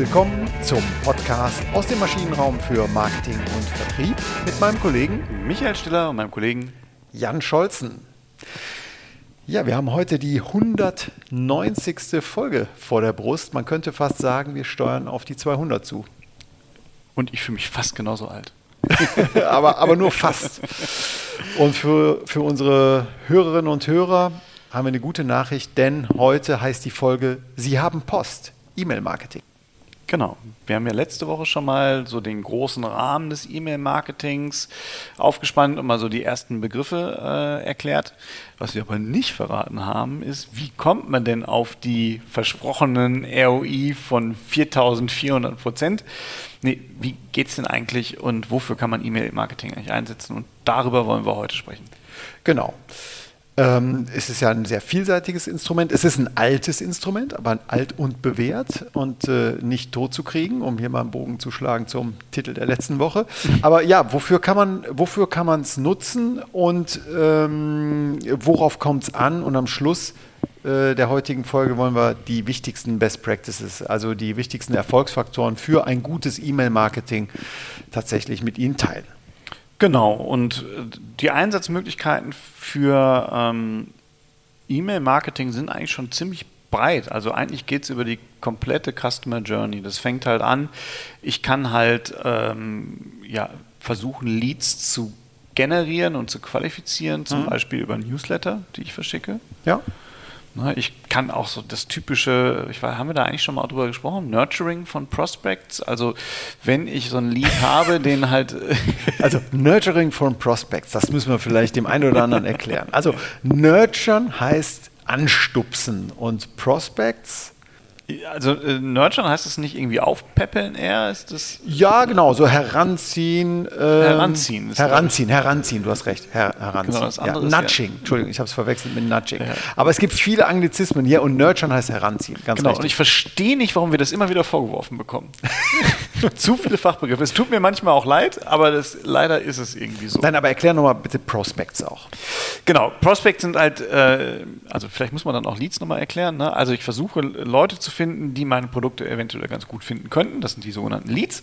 willkommen zum Podcast aus dem Maschinenraum für Marketing und Vertrieb mit meinem Kollegen Michael Stiller und meinem Kollegen Jan Scholzen. Ja, wir haben heute die 190. Folge vor der Brust. Man könnte fast sagen, wir steuern auf die 200 zu. Und ich fühle mich fast genauso alt. aber, aber nur fast. Und für, für unsere Hörerinnen und Hörer haben wir eine gute Nachricht, denn heute heißt die Folge Sie haben Post, E-Mail-Marketing. Genau. Wir haben ja letzte Woche schon mal so den großen Rahmen des E-Mail-Marketings aufgespannt und mal so die ersten Begriffe äh, erklärt. Was wir aber nicht verraten haben, ist, wie kommt man denn auf die versprochenen ROI von 4400 Prozent? Nee, wie geht es denn eigentlich und wofür kann man E-Mail-Marketing eigentlich einsetzen? Und darüber wollen wir heute sprechen. Genau. Ähm, es ist ja ein sehr vielseitiges Instrument. Es ist ein altes Instrument, aber alt und bewährt und äh, nicht tot zu kriegen, um hier mal einen Bogen zu schlagen zum Titel der letzten Woche. Aber ja, wofür kann man es nutzen und ähm, worauf kommt es an? Und am Schluss äh, der heutigen Folge wollen wir die wichtigsten Best Practices, also die wichtigsten Erfolgsfaktoren für ein gutes E-Mail-Marketing tatsächlich mit Ihnen teilen. Genau, und äh, die Einsatzmöglichkeiten für ähm, E-Mail-Marketing sind eigentlich schon ziemlich breit. Also eigentlich geht es über die komplette Customer Journey. Das fängt halt an, ich kann halt ähm, ja, versuchen, Leads zu generieren und zu qualifizieren, zum mhm. Beispiel über Newsletter, die ich verschicke. Ja. Ne, ich kann auch so das typische, ich weiß, haben wir da eigentlich schon mal drüber gesprochen, Nurturing von Prospects. Also wenn ich so ein Lead habe, den halt. Also Nurturing von Prospects, das müssen wir vielleicht dem einen oder anderen erklären. Also Nurturen heißt anstupsen und Prospects also äh, Nurturen heißt es nicht irgendwie aufpäppeln eher? Ist das ja, genau, so heranziehen. Ähm, heranziehen. Heranziehen, heranziehen, du hast recht. Her heranziehen. Genau, das andere ja, Nudging, ja. Entschuldigung, ich habe es verwechselt mit Nudging. Ja. Aber es gibt viele Anglizismen hier und Nurturen heißt heranziehen. Ganz genau, richtig. und ich verstehe nicht, warum wir das immer wieder vorgeworfen bekommen. Zu viele Fachbegriffe. Es tut mir manchmal auch leid, aber das, leider ist es irgendwie so. Nein, aber erklär nochmal bitte Prospects auch. Genau, Prospects sind halt, äh, also vielleicht muss man dann auch Leads nochmal erklären. Ne? Also ich versuche Leute zu finden, die meine Produkte eventuell ganz gut finden könnten. Das sind die sogenannten Leads.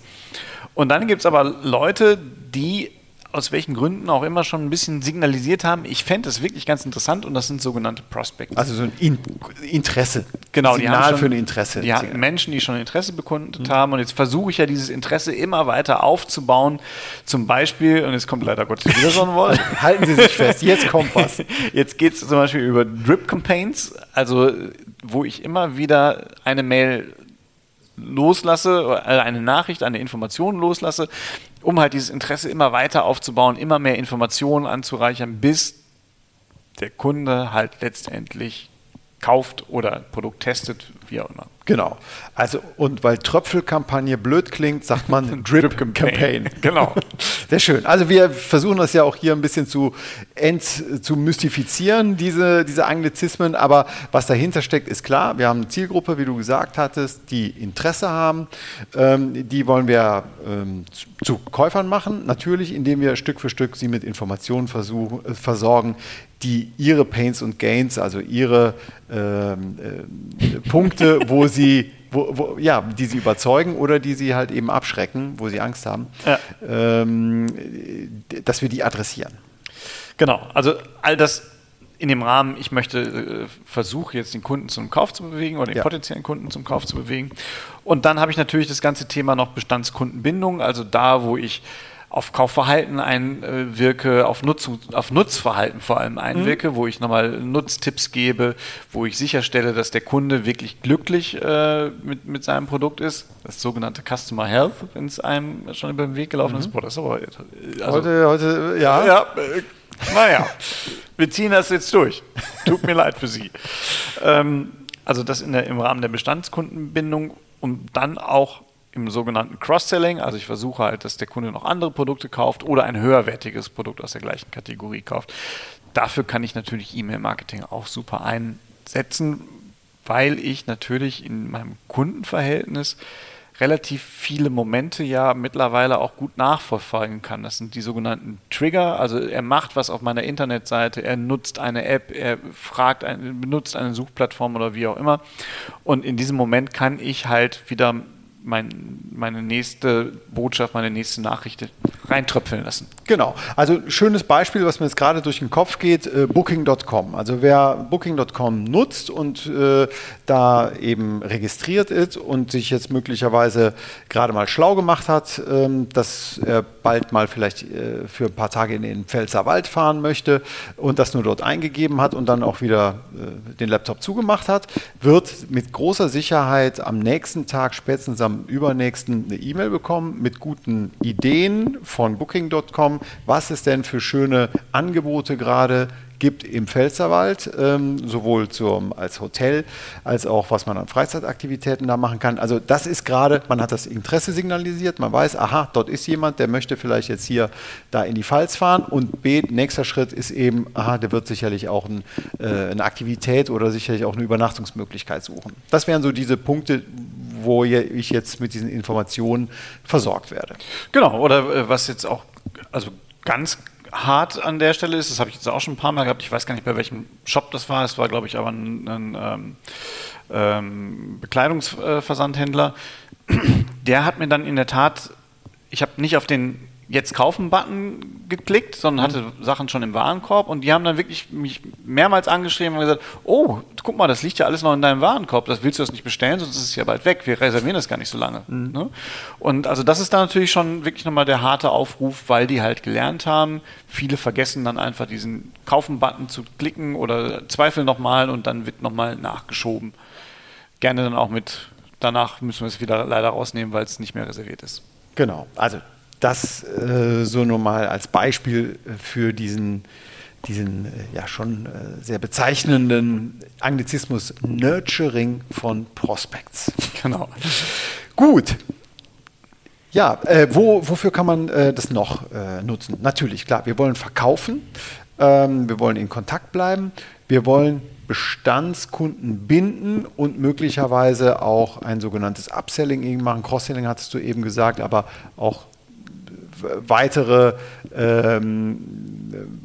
Und dann gibt es aber Leute, die aus welchen Gründen auch immer schon ein bisschen signalisiert haben, ich fände es wirklich ganz interessant und das sind sogenannte Prospects. Also so ein In Interesse. Genau, Signal schon, für ein Interesse. Ja, Menschen, die schon Interesse bekundet mhm. haben und jetzt versuche ich ja dieses Interesse immer weiter aufzubauen. Zum Beispiel, und jetzt kommt leider Gottes wieder so ein Wort. Halten Sie sich fest, jetzt kommt was. Jetzt geht es zum Beispiel über Drip Campaigns, also wo ich immer wieder eine Mail loslasse, äh, eine Nachricht, eine Information loslasse, um halt dieses Interesse immer weiter aufzubauen, immer mehr Informationen anzureichern, bis der Kunde halt letztendlich kauft oder Produkt testet, wie auch immer. Genau. Also, und weil Tröpfelkampagne blöd klingt, sagt man Drip, Campaign. Genau. Sehr schön. Also wir versuchen das ja auch hier ein bisschen zu, ent, zu mystifizieren, diese, diese Anglizismen. Aber was dahinter steckt, ist klar. Wir haben eine Zielgruppe, wie du gesagt hattest, die Interesse haben. Ähm, die wollen wir ähm, zu, zu Käufern machen. Natürlich, indem wir Stück für Stück sie mit Informationen versuchen, äh, versorgen, die ihre Pains und Gains, also ihre ähm, äh, Punkte, wo sie, wo, wo, ja, die sie überzeugen oder die sie halt eben abschrecken, wo sie Angst haben, ja. ähm, dass wir die adressieren. Genau, also all das in dem Rahmen, ich möchte äh, versuche jetzt den Kunden zum Kauf zu bewegen oder den ja. potenziellen Kunden zum Kauf zu bewegen. Und dann habe ich natürlich das ganze Thema noch Bestandskundenbindung, also da, wo ich auf Kaufverhalten einwirke, auf, Nutz, auf Nutzverhalten vor allem einwirke, mhm. wo ich nochmal Nutztipps gebe, wo ich sicherstelle, dass der Kunde wirklich glücklich äh, mit, mit seinem Produkt ist. Das sogenannte Customer Health, wenn es einem schon über den Weg gelaufen mhm. ist. Boah, das ist aber also, heute, heute, ja. ja äh, naja, wir ziehen das jetzt durch. Tut mir leid für Sie. Ähm, also das in der, im Rahmen der Bestandskundenbindung, um dann auch im sogenannten Cross-Selling. Also ich versuche halt, dass der Kunde noch andere Produkte kauft oder ein höherwertiges Produkt aus der gleichen Kategorie kauft. Dafür kann ich natürlich E-Mail-Marketing auch super einsetzen, weil ich natürlich in meinem Kundenverhältnis relativ viele Momente ja mittlerweile auch gut nachverfolgen kann. Das sind die sogenannten Trigger. Also er macht was auf meiner Internetseite, er nutzt eine App, er fragt, benutzt eine Suchplattform oder wie auch immer. Und in diesem Moment kann ich halt wieder mein, meine nächste Botschaft, meine nächste Nachricht reintröpfeln lassen. Genau. Also schönes Beispiel, was mir jetzt gerade durch den Kopf geht, äh, Booking.com. Also wer Booking.com nutzt und äh, da eben registriert ist und sich jetzt möglicherweise gerade mal schlau gemacht hat, ähm, dass er bald mal vielleicht äh, für ein paar Tage in den Pfälzerwald fahren möchte und das nur dort eingegeben hat und dann auch wieder äh, den Laptop zugemacht hat, wird mit großer Sicherheit am nächsten Tag, spätestens am übernächsten, eine E-Mail bekommen mit guten Ideen von Booking.com. Was es denn für schöne Angebote gerade gibt im Pfälzerwald, ähm, sowohl zum, als Hotel als auch was man an Freizeitaktivitäten da machen kann. Also das ist gerade, man hat das Interesse signalisiert, man weiß, aha, dort ist jemand, der möchte vielleicht jetzt hier da in die Pfalz fahren und B, nächster Schritt ist eben, aha, der wird sicherlich auch ein, äh, eine Aktivität oder sicherlich auch eine Übernachtungsmöglichkeit suchen. Das wären so diese Punkte, wo ich jetzt mit diesen Informationen versorgt werde. Genau, oder äh, was jetzt auch, also ganz hart an der Stelle ist, das habe ich jetzt auch schon ein paar Mal gehabt, ich weiß gar nicht, bei welchem Shop das war, es war, glaube ich, aber ein, ein ähm, ähm, Bekleidungsversandhändler, der hat mir dann in der Tat, ich habe nicht auf den jetzt kaufen-Button geklickt, sondern hatte mhm. Sachen schon im Warenkorb und die haben dann wirklich mich mehrmals angeschrieben und gesagt, oh, guck mal, das liegt ja alles noch in deinem Warenkorb, das willst du das nicht bestellen, sonst ist es ja bald weg, wir reservieren das gar nicht so lange. Mhm. Ne? Und also das ist dann natürlich schon wirklich nochmal der harte Aufruf, weil die halt gelernt haben, viele vergessen dann einfach diesen Kaufen-Button zu klicken oder zweifeln nochmal und dann wird nochmal nachgeschoben. Gerne dann auch mit, danach müssen wir es wieder leider rausnehmen, weil es nicht mehr reserviert ist. Genau, also das äh, so nur mal als Beispiel für diesen, diesen äh, ja schon äh, sehr bezeichnenden Anglizismus Nurturing von Prospects. Genau. Gut. Ja, äh, wo, wofür kann man äh, das noch äh, nutzen? Natürlich, klar, wir wollen verkaufen, ähm, wir wollen in Kontakt bleiben, wir wollen Bestandskunden binden und möglicherweise auch ein sogenanntes Upselling machen. Cross-Selling hattest du eben gesagt, aber auch weitere, ähm,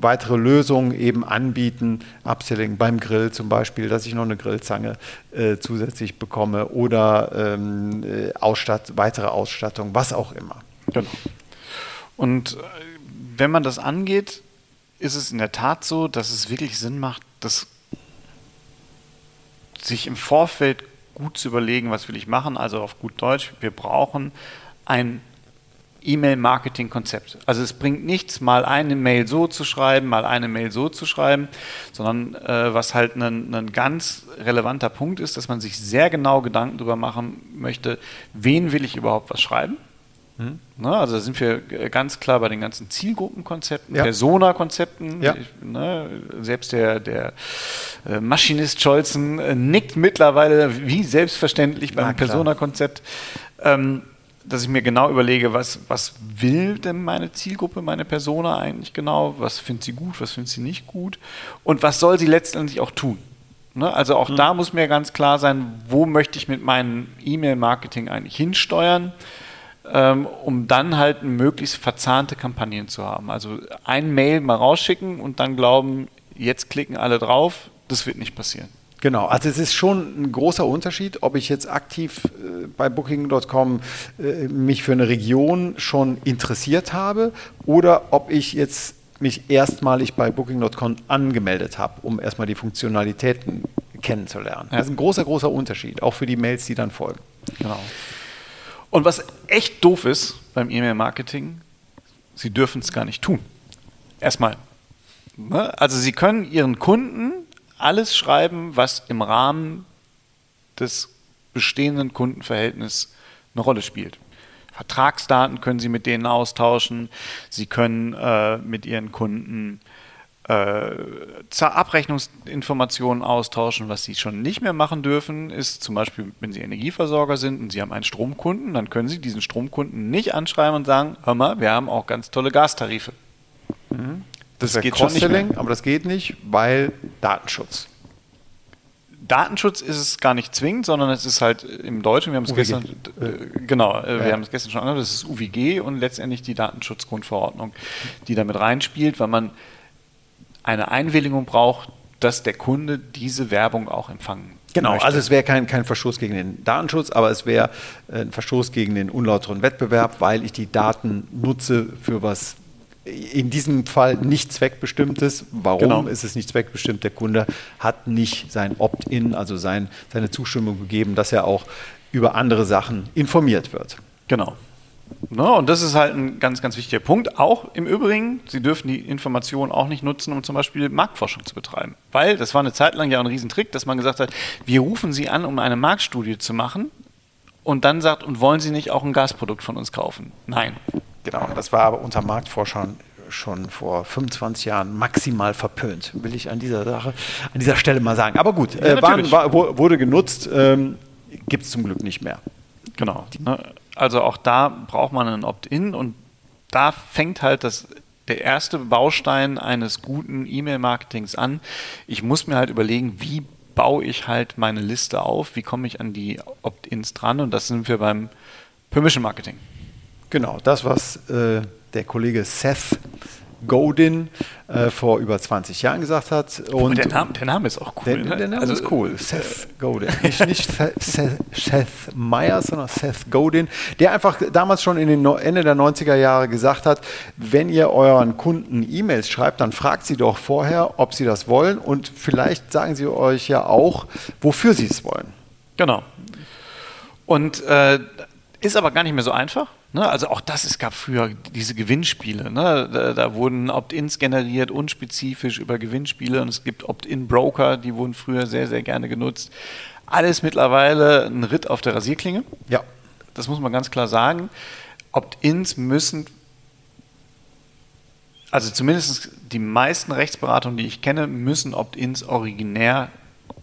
weitere Lösungen eben anbieten, Upselling beim Grill zum Beispiel, dass ich noch eine Grillzange äh, zusätzlich bekomme oder ähm, äh, Ausstatt, weitere Ausstattung, was auch immer. Genau. Und äh, wenn man das angeht, ist es in der Tat so, dass es wirklich Sinn macht, dass sich im Vorfeld gut zu überlegen, was will ich machen, also auf gut Deutsch, wir brauchen ein E-Mail-Marketing-Konzept. Also es bringt nichts, mal eine Mail so zu schreiben, mal eine Mail so zu schreiben, sondern äh, was halt ein, ein ganz relevanter Punkt ist, dass man sich sehr genau Gedanken darüber machen möchte, wen will ich überhaupt was schreiben. Mhm. Ne, also da sind wir ganz klar bei den ganzen Zielgruppenkonzepten, ja. Persona-Konzepten. Ja. Ne, selbst der, der äh, Maschinist Scholzen äh, nickt mittlerweile wie selbstverständlich beim Persona-Konzept. Ähm, dass ich mir genau überlege, was, was will denn meine Zielgruppe, meine Persona eigentlich genau, was findet sie gut, was findet sie nicht gut und was soll sie letztendlich auch tun. Ne? Also auch mhm. da muss mir ganz klar sein, wo möchte ich mit meinem E-Mail-Marketing eigentlich hinsteuern, ähm, um dann halt möglichst verzahnte Kampagnen zu haben. Also ein Mail mal rausschicken und dann glauben, jetzt klicken alle drauf, das wird nicht passieren. Genau, also es ist schon ein großer Unterschied, ob ich jetzt aktiv äh, bei Booking.com äh, mich für eine Region schon interessiert habe oder ob ich jetzt mich erstmalig bei Booking.com angemeldet habe, um erstmal die Funktionalitäten kennenzulernen. Ja. Das ist ein großer, großer Unterschied, auch für die Mails, die dann folgen. Genau. Und was echt doof ist beim E-Mail-Marketing, Sie dürfen es gar nicht tun. Erstmal. Ne? Also Sie können Ihren Kunden alles schreiben, was im Rahmen des bestehenden Kundenverhältnisses eine Rolle spielt. Vertragsdaten können Sie mit denen austauschen. Sie können äh, mit Ihren Kunden äh, Abrechnungsinformationen austauschen. Was Sie schon nicht mehr machen dürfen, ist zum Beispiel, wenn Sie Energieversorger sind und Sie haben einen Stromkunden, dann können Sie diesen Stromkunden nicht anschreiben und sagen, hör mal, wir haben auch ganz tolle Gastarife. Mhm. Das, das geht schon nicht mehr. aber das geht nicht, weil Datenschutz. Datenschutz ist es gar nicht zwingend, sondern es ist halt im Deutschen, wir haben es gestern, äh, genau, äh, ja. wir haben es gestern schon angehört, das ist UWG und letztendlich die Datenschutzgrundverordnung, die damit reinspielt, weil man eine Einwilligung braucht, dass der Kunde diese Werbung auch empfangen Genau, möchte. also es wäre kein, kein Verstoß gegen den Datenschutz, aber es wäre äh, ein Verstoß gegen den unlauteren Wettbewerb, weil ich die Daten nutze für was in diesem Fall nicht zweckbestimmtes. Warum Genau. ist es nicht zweckbestimmt? Der Kunde hat nicht sein Opt-in, also sein, seine Zustimmung gegeben, dass er auch über andere Sachen informiert wird. Genau. Ne, und das ist halt ein ganz, ganz wichtiger Punkt. Auch im Übrigen, Sie dürfen die Information auch nicht nutzen, um zum Beispiel Marktforschung zu betreiben. Weil das war eine Zeit lang ja ein Riesentrick, dass man gesagt hat, wir rufen Sie an, um eine Marktstudie zu machen und dann sagt, und wollen Sie nicht auch ein Gasprodukt von uns kaufen? Nein. Genau, das war aber unter Marktforschern schon vor 25 Jahren maximal verpönt, will ich an dieser Sache, an dieser Stelle mal sagen. Aber gut, äh, waren, war, wurde genutzt, ähm, gibt es zum Glück nicht mehr. Genau. Ne? Also auch da braucht man ein Opt-in und da fängt halt das, der erste Baustein eines guten E-Mail-Marketings an. Ich muss mir halt überlegen, wie baue ich halt meine Liste auf, wie komme ich an die Opt-ins dran und das sind wir beim Permission Marketing. Genau, das, was äh, der Kollege Seth Godin äh, vor über 20 Jahren gesagt hat. Und der, Name, der Name ist auch cool. Der, ne? der Name Also, ist cool. Seth Godin. Nicht, nicht Seth, Seth, Seth Meyers, sondern Seth Godin, der einfach damals schon in den Ende der 90er Jahre gesagt hat, wenn ihr euren Kunden E-Mails schreibt, dann fragt sie doch vorher, ob sie das wollen und vielleicht sagen sie euch ja auch, wofür sie es wollen. Genau. Und äh, ist aber gar nicht mehr so einfach. Ne? Also auch das, es gab früher diese Gewinnspiele. Ne? Da, da wurden Opt-ins generiert, unspezifisch über Gewinnspiele. Und es gibt Opt-in-Broker, die wurden früher sehr, sehr gerne genutzt. Alles mittlerweile ein Ritt auf der Rasierklinge. Ja. Das muss man ganz klar sagen. Opt-ins müssen, also zumindest die meisten Rechtsberatungen, die ich kenne, müssen Opt-ins originär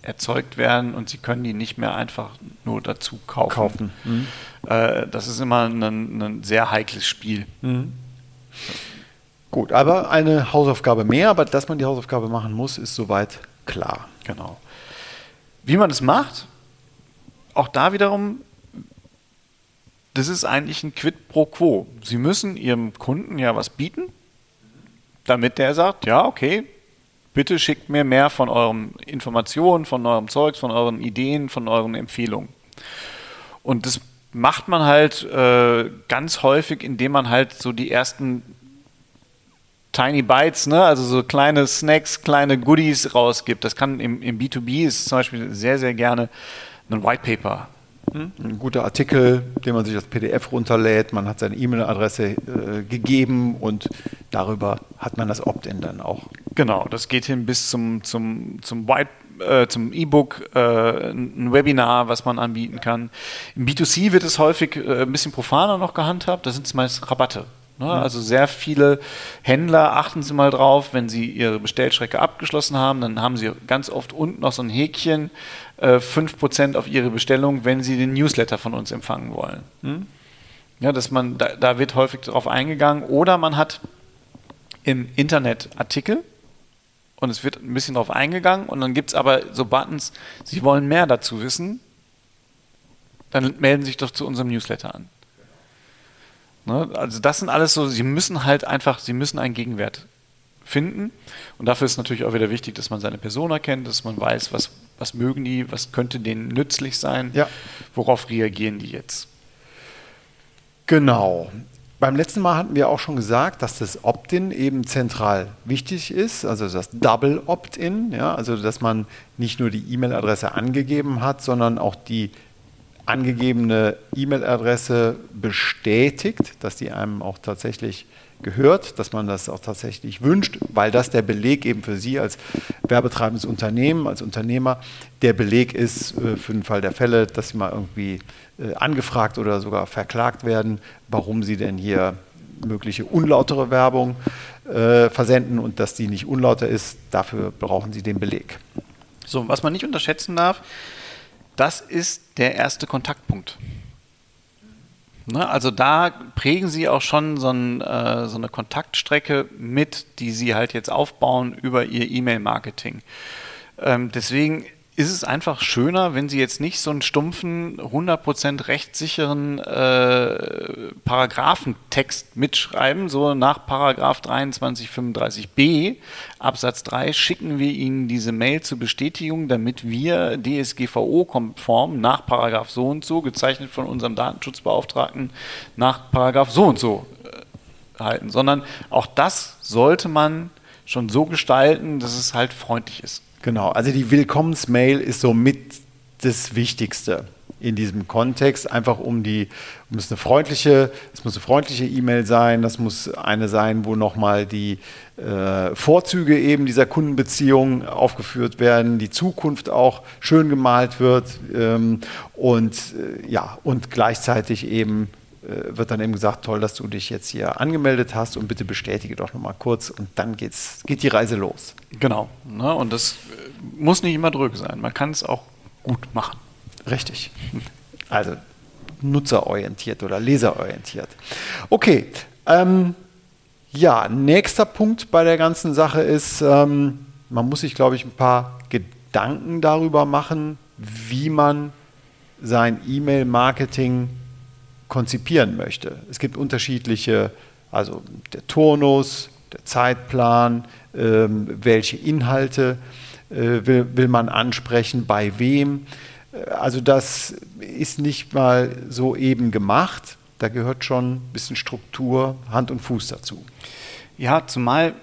erzeugt werden und sie können die nicht mehr einfach nur dazu kaufen. Kaufen. Mhm. Äh, das ist immer ein, ein sehr heikles Spiel. Gut, aber eine Hausaufgabe mehr, aber dass man die Hausaufgabe machen muss, ist soweit klar. Genau. Wie man es macht, auch da wiederum, das ist eigentlich ein Quid pro Quo. Sie müssen Ihrem Kunden ja was bieten, damit der sagt, ja, okay, bitte schickt mir mehr von euren Informationen, von eurem Zeugs, von euren Ideen, von euren Empfehlungen. Und das macht man halt äh, ganz häufig, indem man halt so die ersten Tiny Bites, ne? also so kleine Snacks, kleine Goodies rausgibt. Das kann im, im B2B ist zum Beispiel sehr, sehr gerne ein White Paper. Ein guter Artikel, den man sich als PDF runterlädt, man hat seine E-Mail-Adresse äh, gegeben und darüber hat man das Opt-in dann auch. Genau, das geht hin bis zum, zum, zum White äh, zum E-Book, äh, ein Webinar, was man anbieten kann. Im B2C wird es häufig äh, ein bisschen profaner noch gehandhabt, da sind es meist Rabatte. Ne? Also sehr viele Händler achten Sie mal drauf, wenn Sie Ihre Bestellstrecke abgeschlossen haben, dann haben Sie ganz oft unten noch so ein Häkchen, äh, 5% auf Ihre Bestellung, wenn Sie den Newsletter von uns empfangen wollen. Ja, dass man, da, da wird häufig darauf eingegangen. Oder man hat im Internet Artikel und es wird ein bisschen darauf eingegangen und dann gibt es aber so Buttons, Sie wollen mehr dazu wissen, dann melden Sie sich doch zu unserem Newsletter an. Ne? Also das sind alles so, Sie müssen halt einfach, Sie müssen einen Gegenwert finden und dafür ist natürlich auch wieder wichtig, dass man seine Persona kennt, dass man weiß, was, was mögen die, was könnte denen nützlich sein, Ja. worauf reagieren die jetzt. Genau. Beim letzten Mal hatten wir auch schon gesagt, dass das Opt-in eben zentral wichtig ist, also das Double Opt-in, ja, also dass man nicht nur die E-Mail-Adresse angegeben hat, sondern auch die angegebene E-Mail-Adresse bestätigt, dass die einem auch tatsächlich gehört, dass man das auch tatsächlich wünscht, weil das der Beleg eben für Sie als werbetreibendes Unternehmen, als Unternehmer, der Beleg ist äh, für den Fall der Fälle, dass Sie mal irgendwie äh, angefragt oder sogar verklagt werden, warum Sie denn hier mögliche unlautere Werbung äh, versenden und dass die nicht unlauter ist. Dafür brauchen Sie den Beleg. So, was man nicht unterschätzen darf, das ist der erste Kontaktpunkt. Ne, also da prägen Sie auch schon so, ein, äh, so eine Kontaktstrecke mit, die Sie halt jetzt aufbauen über Ihr E-Mail-Marketing. Ähm, deswegen ist es einfach schöner, wenn Sie jetzt nicht so einen stumpfen, 100% rechtssicheren äh, Paragraphentext mitschreiben, so nach Paragraph 2335b Absatz 3 schicken wir Ihnen diese Mail zur Bestätigung, damit wir DSGVO-konform nach Paragraph so und so, gezeichnet von unserem Datenschutzbeauftragten, nach Paragraph so und so äh, halten, sondern auch das sollte man schon so gestalten, dass es halt freundlich ist. Genau, also die Willkommensmail ist somit das Wichtigste in diesem Kontext, einfach um die, es eine freundliche, es muss eine freundliche E-Mail sein, das muss eine sein, wo nochmal die äh, Vorzüge eben dieser Kundenbeziehung aufgeführt werden, die Zukunft auch schön gemalt wird ähm, und äh, ja, und gleichzeitig eben äh, wird dann eben gesagt, toll, dass du dich jetzt hier angemeldet hast und bitte bestätige doch nochmal kurz und dann geht's, geht die Reise los. Genau. Ne? Und das äh, muss nicht immer drück sein. Man kann es auch gut machen. Richtig. Also nutzerorientiert oder leserorientiert. Okay. Ähm, ja, nächster Punkt bei der ganzen Sache ist, ähm, man muss sich, glaube ich, ein paar Gedanken darüber machen, wie man sein E-Mail-Marketing konzipieren möchte. Es gibt unterschiedliche, also der Turnus, der Zeitplan, ähm, welche Inhalte äh, will, will man ansprechen, bei wem. Also das ist nicht mal so eben gemacht. Da gehört schon ein bisschen Struktur, Hand und Fuß dazu. Ja, zumal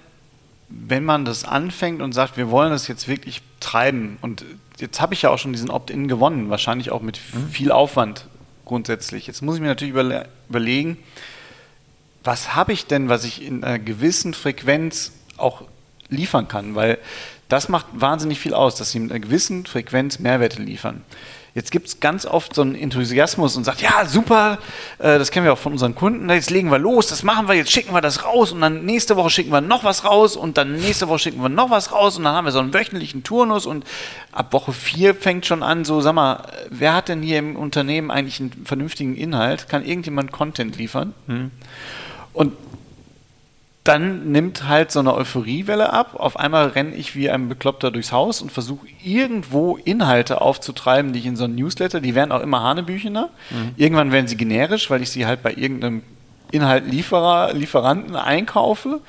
wenn man das anfängt und sagt, wir wollen das jetzt wirklich treiben und jetzt habe ich ja auch schon diesen Opt-in gewonnen, wahrscheinlich auch mit mhm. viel Aufwand grundsätzlich. Jetzt muss ich mir natürlich überle überlegen, was habe ich denn, was ich in einer gewissen Frequenz auch liefern kann, weil das macht wahnsinnig viel aus, dass sie mit einer gewissen Frequenz Mehrwerte liefern. Jetzt gibt es ganz oft so einen Enthusiasmus und sagt, ja, super, äh, das kennen wir auch von unseren Kunden, jetzt legen wir los, das machen wir, jetzt schicken wir das raus und dann nächste Woche schicken wir noch was raus und dann nächste Woche schicken wir noch was raus und dann haben wir so einen wöchentlichen Turnus und ab Woche 4 fängt schon an, so, sag mal, wer hat denn hier im Unternehmen eigentlich einen vernünftigen Inhalt? Kann irgendjemand Content liefern? Hm. Und dann nimmt halt so eine Euphoriewelle ab. Auf einmal renne ich wie ein Bekloppter durchs Haus und versuche irgendwo Inhalte aufzutreiben, die ich in so einem Newsletter, die werden auch immer Hanebüchener. Mhm. Irgendwann werden sie generisch, weil ich sie halt bei irgendeinem Inhaltlieferer, Lieferanten einkaufe.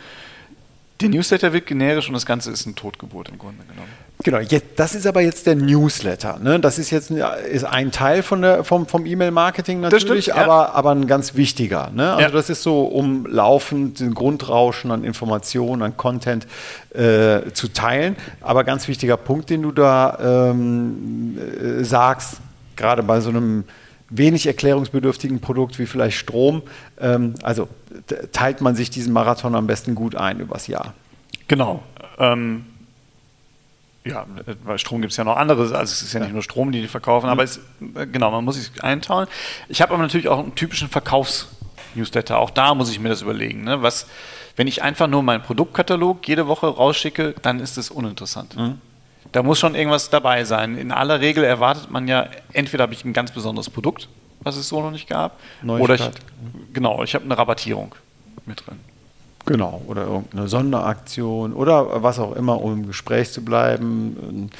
Der Newsletter wird generisch und das Ganze ist eine Totgeburt im Grunde genommen. Genau, jetzt, das ist aber jetzt der Newsletter. Ne? Das ist jetzt ist ein Teil von der, vom, vom E-Mail-Marketing natürlich, stimmt, aber, ja. aber ein ganz wichtiger. Ne? Also ja. das ist so, um laufend den Grundrauschen an Informationen, an Content äh, zu teilen. Aber ganz wichtiger Punkt, den du da ähm, äh, sagst, gerade bei so einem wenig erklärungsbedürftigen Produkt wie vielleicht Strom. Ähm, also teilt man sich diesen Marathon am besten gut ein übers Jahr. Genau. Ähm ja, weil Strom gibt es ja noch anderes, also es ist ja, nicht nur Strom, die die verkaufen, mhm. aber es, äh, genau, man muss sich eintauchen. Ich habe aber natürlich auch einen typischen Verkaufs-Newsletter, auch da muss ich mir das überlegen. Ne? Was, wenn ich einfach nur meinen Produktkatalog jede Woche rausschicke, dann ist es uninteressant. Mhm. Da muss schon irgendwas dabei sein. In aller Regel erwartet man ja, entweder habe ich ein ganz besonderes Produkt, was es so noch nicht gab, Neuigkeit. oder ich, genau, ich habe eine Rabattierung mit drin. Genau, oder irgendeine Sonderaktion oder was auch immer, um im Gespräch zu bleiben,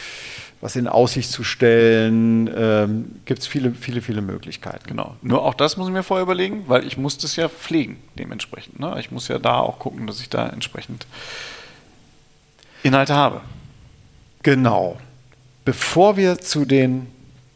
was in Aussicht zu stellen. Ähm, Gibt es viele, viele, viele Möglichkeiten. Genau. Nur auch das muss ich mir vorher überlegen, weil ich muss das ja pflegen, dementsprechend. Ne? Ich muss ja da auch gucken, dass ich da entsprechend Inhalte habe. Genau. Bevor wir zu den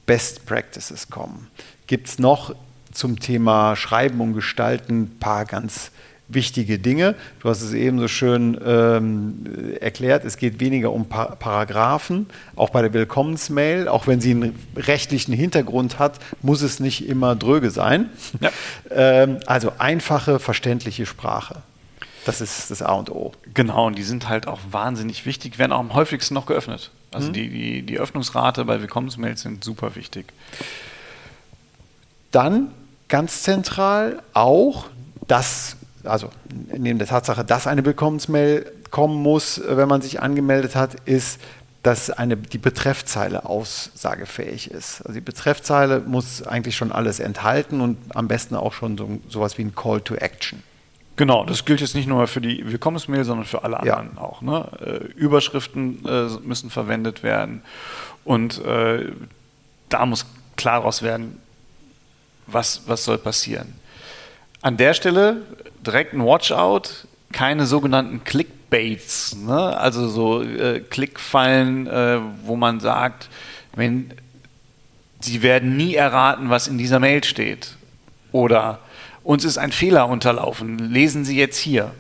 Best Practices kommen, gibt es noch zum Thema Schreiben und Gestalten ein paar ganz wichtige Dinge. Du hast es eben so schön ähm, erklärt, es geht weniger um pa Paragraphen, auch bei der Willkommensmail, auch wenn sie einen rechtlichen Hintergrund hat, muss es nicht immer dröge sein. Ja. Ähm, also einfache, verständliche Sprache. Das ist das A und O. Genau, und die sind halt auch wahnsinnig wichtig, werden auch am häufigsten noch geöffnet. Also mhm. die, die, die Öffnungsrate bei Willkommensmails sind super wichtig. Dann ganz zentral auch, das also neben der Tatsache, dass eine Willkommensmail kommen muss, wenn man sich angemeldet hat, ist, dass eine, die Betreffzeile aussagefähig ist. Also die Betreffzeile muss eigentlich schon alles enthalten und am besten auch schon so, sowas wie ein Call to Action. Genau, das gilt jetzt nicht nur für die Willkommensmail, sondern für alle anderen ja. auch. Ne? Äh, Überschriften äh, müssen verwendet werden und äh, da muss klar daraus werden, was, was soll passieren. An der Stelle direkt ein Watchout, keine sogenannten Clickbaits, ne? also so äh, Klickfallen, äh, wo man sagt, wenn Sie werden nie erraten, was in dieser Mail steht. Oder uns ist ein Fehler unterlaufen, lesen Sie jetzt hier.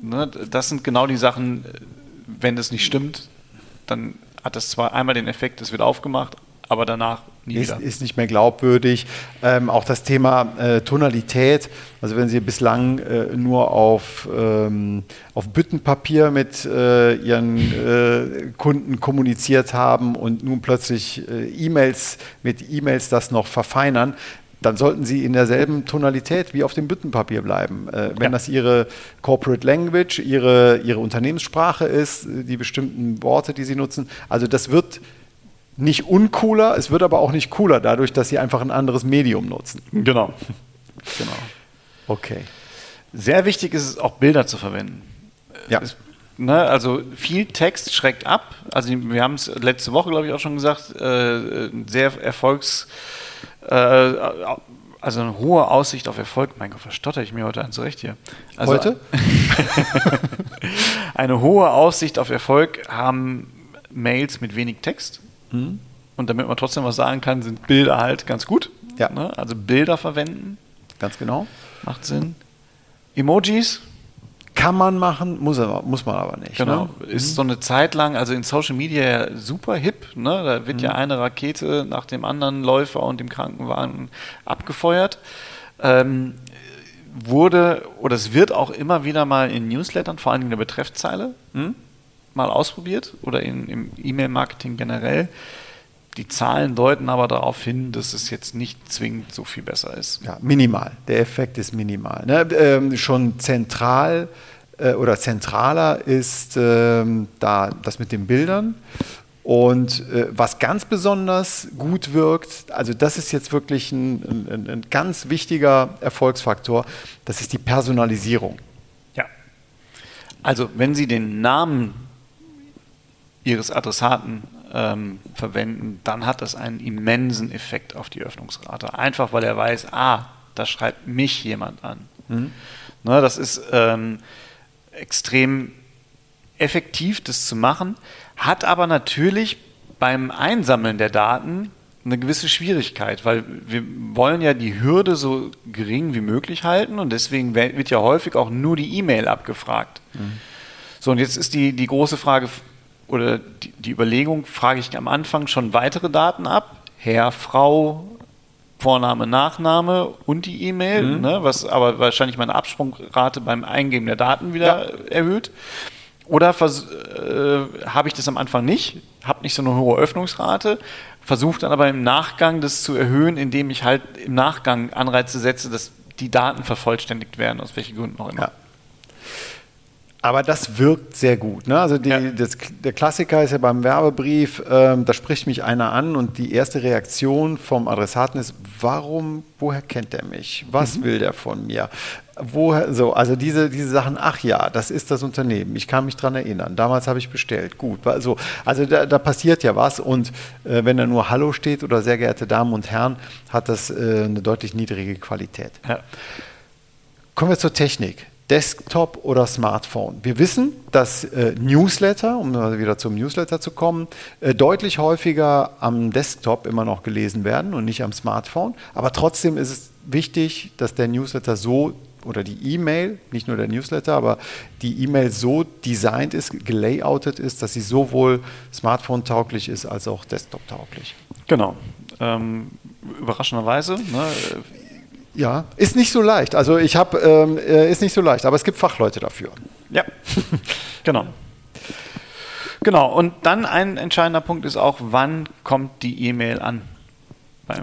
Ne? Das sind genau die Sachen, wenn das nicht stimmt, dann hat das zwar einmal den Effekt, es wird aufgemacht, aber danach ist. Ist nicht mehr glaubwürdig. Ähm, auch das Thema äh, Tonalität, also wenn Sie bislang äh, nur auf, ähm, auf Büttenpapier mit äh, Ihren äh, Kunden kommuniziert haben und nun plötzlich äh, E-Mails mit E-Mails das noch verfeinern, dann sollten Sie in derselben Tonalität wie auf dem Büttenpapier bleiben. Äh, wenn ja. das Ihre Corporate Language, Ihre, Ihre Unternehmenssprache ist, die bestimmten Worte, die Sie nutzen, also das wird nicht uncooler, es wird aber auch nicht cooler dadurch, dass sie einfach ein anderes Medium nutzen. Genau. genau. Okay. Sehr wichtig ist es auch Bilder zu verwenden. Ja. Es, ne, also viel Text schreckt ab. Also wir haben es letzte Woche, glaube ich, auch schon gesagt, äh, sehr erfolgs, äh, also eine hohe Aussicht auf Erfolg. Mein Gott, verstotter ich mir heute an zurecht hier. Also, heute? eine hohe Aussicht auf Erfolg haben Mails mit wenig Text. Mhm. Und damit man trotzdem was sagen kann, sind Bilder halt ganz gut. Ja. Ne? Also Bilder verwenden. Ganz genau. Macht Sinn. Emojis. Kann man machen, muss, aber, muss man aber nicht. Genau. Ne? Ist mhm. so eine Zeit lang, also in Social Media super hip. Ne? Da wird mhm. ja eine Rakete nach dem anderen Läufer und dem Krankenwagen abgefeuert. Ähm, wurde, oder es wird auch immer wieder mal in Newslettern, vor allem in der Betreffzeile, hm? Mal ausprobiert oder in, im E-Mail-Marketing generell. Die Zahlen deuten aber darauf hin, dass es jetzt nicht zwingend so viel besser ist. Ja, minimal. Der Effekt ist minimal. Ne? Ähm, schon zentral äh, oder zentraler ist ähm, da das mit den Bildern. Und äh, was ganz besonders gut wirkt, also das ist jetzt wirklich ein, ein, ein ganz wichtiger Erfolgsfaktor, das ist die Personalisierung. Ja. Also wenn Sie den Namen ihres Adressaten ähm, verwenden, dann hat das einen immensen Effekt auf die Öffnungsrate. Einfach weil er weiß, ah, da schreibt mich jemand an. Mhm. Ne, das ist ähm, extrem effektiv, das zu machen, hat aber natürlich beim Einsammeln der Daten eine gewisse Schwierigkeit, weil wir wollen ja die Hürde so gering wie möglich halten und deswegen wird ja häufig auch nur die E-Mail abgefragt. Mhm. So, und jetzt ist die, die große Frage, oder die, die Überlegung, frage ich am Anfang schon weitere Daten ab, Herr, Frau, Vorname, Nachname und die E-Mail, mhm. ne, was aber wahrscheinlich meine Absprungrate beim Eingeben der Daten wieder ja. erhöht. Oder äh, habe ich das am Anfang nicht, habe nicht so eine hohe Öffnungsrate, versuche dann aber im Nachgang das zu erhöhen, indem ich halt im Nachgang Anreize setze, dass die Daten vervollständigt werden, aus welchen Gründen auch immer. Ja. Aber das wirkt sehr gut. Ne? Also die, ja. das, der Klassiker ist ja beim Werbebrief, ähm, da spricht mich einer an und die erste Reaktion vom Adressaten ist, warum, woher kennt er mich? Was mhm. will der von mir? Woher, so, also diese, diese Sachen, ach ja, das ist das Unternehmen, ich kann mich daran erinnern, damals habe ich bestellt, gut. Also, also da, da passiert ja was und äh, wenn da nur Hallo steht oder sehr geehrte Damen und Herren, hat das äh, eine deutlich niedrige Qualität. Ja. Kommen wir zur Technik. Desktop oder Smartphone. Wir wissen, dass äh, Newsletter, um wieder zum Newsletter zu kommen, äh, deutlich häufiger am Desktop immer noch gelesen werden und nicht am Smartphone. Aber trotzdem ist es wichtig, dass der Newsletter so oder die E-Mail, nicht nur der Newsletter, aber die E-Mail so designt ist, gelayoutet ist, dass sie sowohl Smartphone-tauglich ist als auch Desktop-tauglich. Genau. Ähm, überraschenderweise. Ne, ja, ist nicht so leicht. Also ich habe, ähm, äh, ist nicht so leicht, aber es gibt Fachleute dafür. Ja, genau. Genau, und dann ein entscheidender Punkt ist auch, wann kommt die E-Mail an?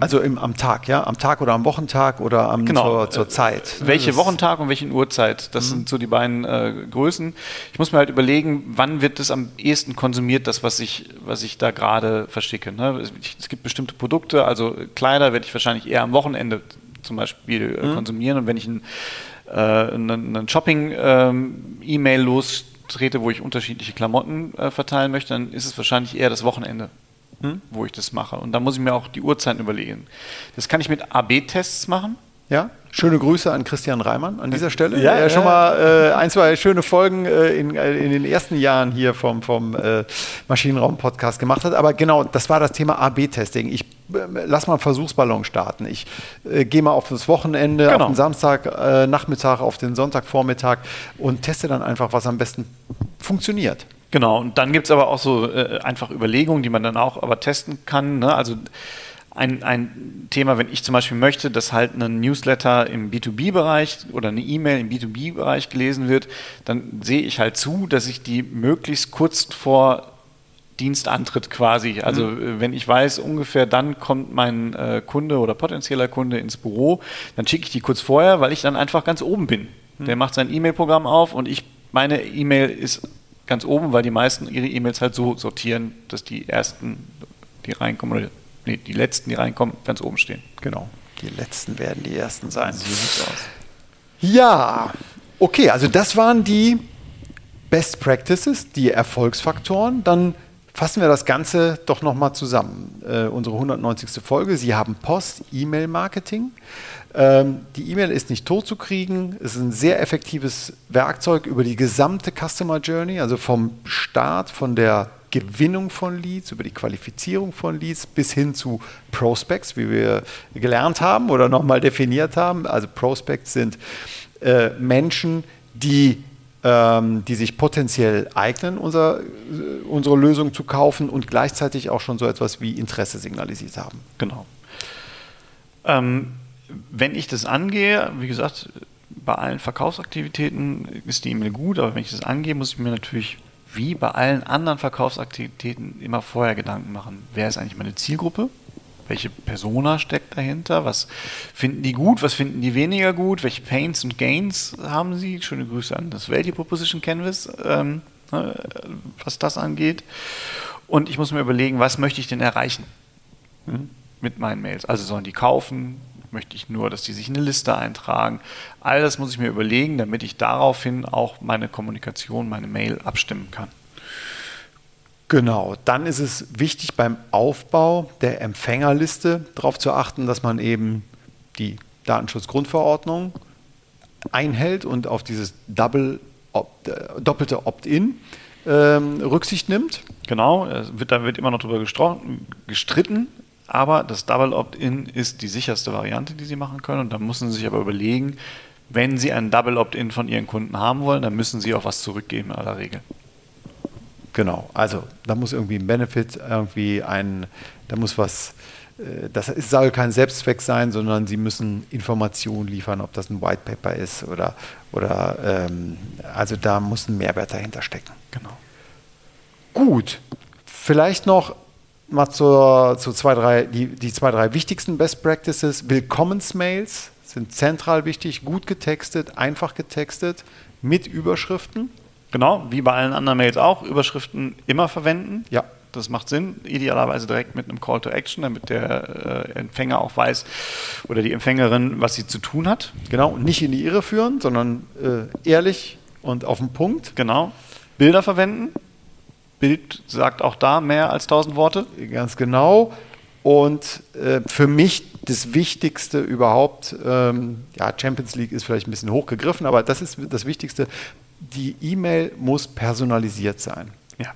Also im, am Tag, ja? Am Tag oder am Wochentag oder am, genau. zur, zur Zeit. Welche das Wochentag und welche Uhrzeit? Das mhm. sind so die beiden äh, Größen. Ich muss mir halt überlegen, wann wird das am ehesten konsumiert, das, was ich, was ich da gerade verschicke. Ne? Es gibt bestimmte Produkte, also Kleider werde ich wahrscheinlich eher am Wochenende zum Beispiel äh, mhm. konsumieren. Und wenn ich ein äh, einen Shopping-E-Mail ähm, lostrete, wo ich unterschiedliche Klamotten äh, verteilen möchte, dann ist es wahrscheinlich eher das Wochenende. Hm? wo ich das mache. Und da muss ich mir auch die Uhrzeiten überlegen. Das kann ich mit AB-Tests machen. Ja, schöne Grüße an Christian Reimann an dieser Stelle, ja, der ja. schon mal äh, ein, zwei schöne Folgen äh, in, äh, in den ersten Jahren hier vom, vom äh, Maschinenraum-Podcast gemacht hat. Aber genau, das war das Thema AB-Testing. Ich äh, lass mal einen Versuchsballon starten. Ich äh, gehe mal auf das Wochenende, genau. auf den Samstagnachmittag, auf den Sonntagvormittag und teste dann einfach, was am besten funktioniert. Genau, und dann gibt es aber auch so einfach Überlegungen, die man dann auch aber testen kann. Ne? Also ein, ein Thema, wenn ich zum Beispiel möchte, dass halt ein Newsletter im B2B-Bereich oder eine E-Mail im B2B-Bereich gelesen wird, dann sehe ich halt zu, dass ich die möglichst kurz vor Dienstantritt quasi. Also mhm. Äh, wenn ich weiß, ungefähr dann kommt mein äh, Kunde oder potenzieller Kunde ins Büro, dann schicke ich die kurz vorher, weil ich dann einfach ganz oben bin. Mhm. Der macht sein E-Mail-Programm auf und ich, meine E-Mail ist ganz oben, weil die meisten ihre E-Mails halt so sortieren, dass die ersten, die reinkommen, oder nee, die letzten, die reinkommen, ganz oben stehen. Genau. Die letzten werden die ersten sein. So sieht's aus. Ja, okay, also das waren die Best Practices, die Erfolgsfaktoren. Dann fassen wir das Ganze doch nochmal zusammen. Äh, unsere 190. Folge. Sie haben Post, E-Mail-Marketing. Ähm, die E-Mail ist nicht tot zu kriegen. Es ist ein sehr effektives Werkzeug über die gesamte Customer Journey, also vom Start, von der Gewinnung von Leads, über die Qualifizierung von Leads bis hin zu Prospects, wie wir gelernt haben oder nochmal definiert haben. Also Prospects sind äh, Menschen, die, ähm, die sich potenziell eignen, unser, unsere Lösung zu kaufen und gleichzeitig auch schon so etwas wie Interesse signalisiert haben. Genau. Ähm, wenn ich das angehe, wie gesagt, bei allen Verkaufsaktivitäten ist die E-Mail gut, aber wenn ich das angehe, muss ich mir natürlich wie bei allen anderen Verkaufsaktivitäten immer vorher Gedanken machen. Wer ist eigentlich meine Zielgruppe? Welche Persona steckt dahinter? Was finden die gut? Was finden die weniger gut? Welche Pains und Gains haben sie? Schöne Grüße an das Value Proposition Canvas, ähm, ne, was das angeht. Und ich muss mir überlegen, was möchte ich denn erreichen hm, mit meinen Mails? Also sollen die kaufen? Möchte ich nur, dass die sich in eine Liste eintragen. All das muss ich mir überlegen, damit ich daraufhin auch meine Kommunikation, meine Mail abstimmen kann. Genau, dann ist es wichtig beim Aufbau der Empfängerliste darauf zu achten, dass man eben die Datenschutzgrundverordnung einhält und auf dieses Double, opt, äh, doppelte Opt-in ähm, Rücksicht nimmt. Genau, wird, da wird immer noch darüber gestritten, aber das Double Opt-in ist die sicherste Variante, die Sie machen können. Und da müssen Sie sich aber überlegen, wenn Sie ein Double Opt-in von Ihren Kunden haben wollen, dann müssen Sie auch was zurückgeben in aller Regel. Genau, also da muss irgendwie ein Benefit, irgendwie ein, da muss was, äh, das soll kein Selbstzweck sein, sondern Sie müssen Informationen liefern, ob das ein White Paper ist oder, oder ähm, also da muss ein Mehrwert dahinter stecken. Genau. Gut, vielleicht noch mal zur, zu zwei, drei, die, die zwei, drei wichtigsten Best Practices. Willkommensmails sind zentral wichtig, gut getextet, einfach getextet, mit Überschriften. Genau, wie bei allen anderen Mails auch, Überschriften immer verwenden. Ja. Das macht Sinn, idealerweise direkt mit einem Call to Action, damit der äh, Empfänger auch weiß oder die Empfängerin, was sie zu tun hat. Genau, und nicht in die Irre führen, sondern äh, ehrlich und auf den Punkt. Genau. Bilder verwenden, Bild sagt auch da mehr als tausend Worte. Ganz genau. Und äh, für mich das Wichtigste überhaupt, ähm, ja, Champions League ist vielleicht ein bisschen hochgegriffen, aber das ist das Wichtigste, die E-Mail muss personalisiert sein. Ja.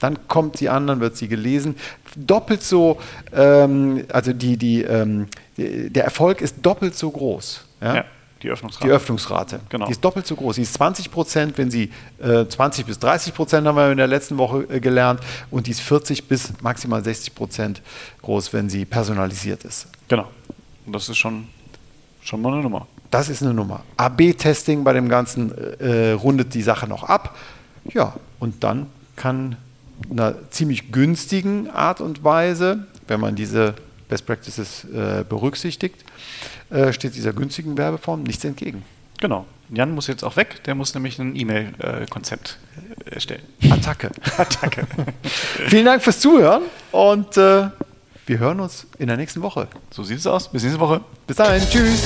Dann kommt sie an, dann wird sie gelesen. Doppelt so, ähm, also die, die, ähm, der Erfolg ist doppelt so groß. Ja? ja. Die Öffnungsrate. Die Öffnungsrate. Genau. Die ist doppelt so groß. Die ist 20 Prozent, wenn sie äh, 20 bis 30 Prozent haben wir in der letzten Woche äh, gelernt und die ist 40 bis maximal 60 Prozent groß, wenn sie personalisiert ist. Genau. Und das ist schon, schon mal eine Nummer. Das ist eine Nummer. AB-Testing bei dem Ganzen äh, rundet die Sache noch ab. Ja, und dann kann einer ziemlich günstigen Art und Weise, wenn man diese Best Practices äh, berücksichtigt, äh, steht dieser günstigen Werbeform nichts entgegen. Genau. Jan muss jetzt auch weg, der muss nämlich ein E-Mail-Konzept äh, erstellen. Attacke. Attacke. Vielen Dank fürs Zuhören und äh, wir hören uns in der nächsten Woche. So sieht es aus. Bis nächste Woche. Bis dahin. Tschüss.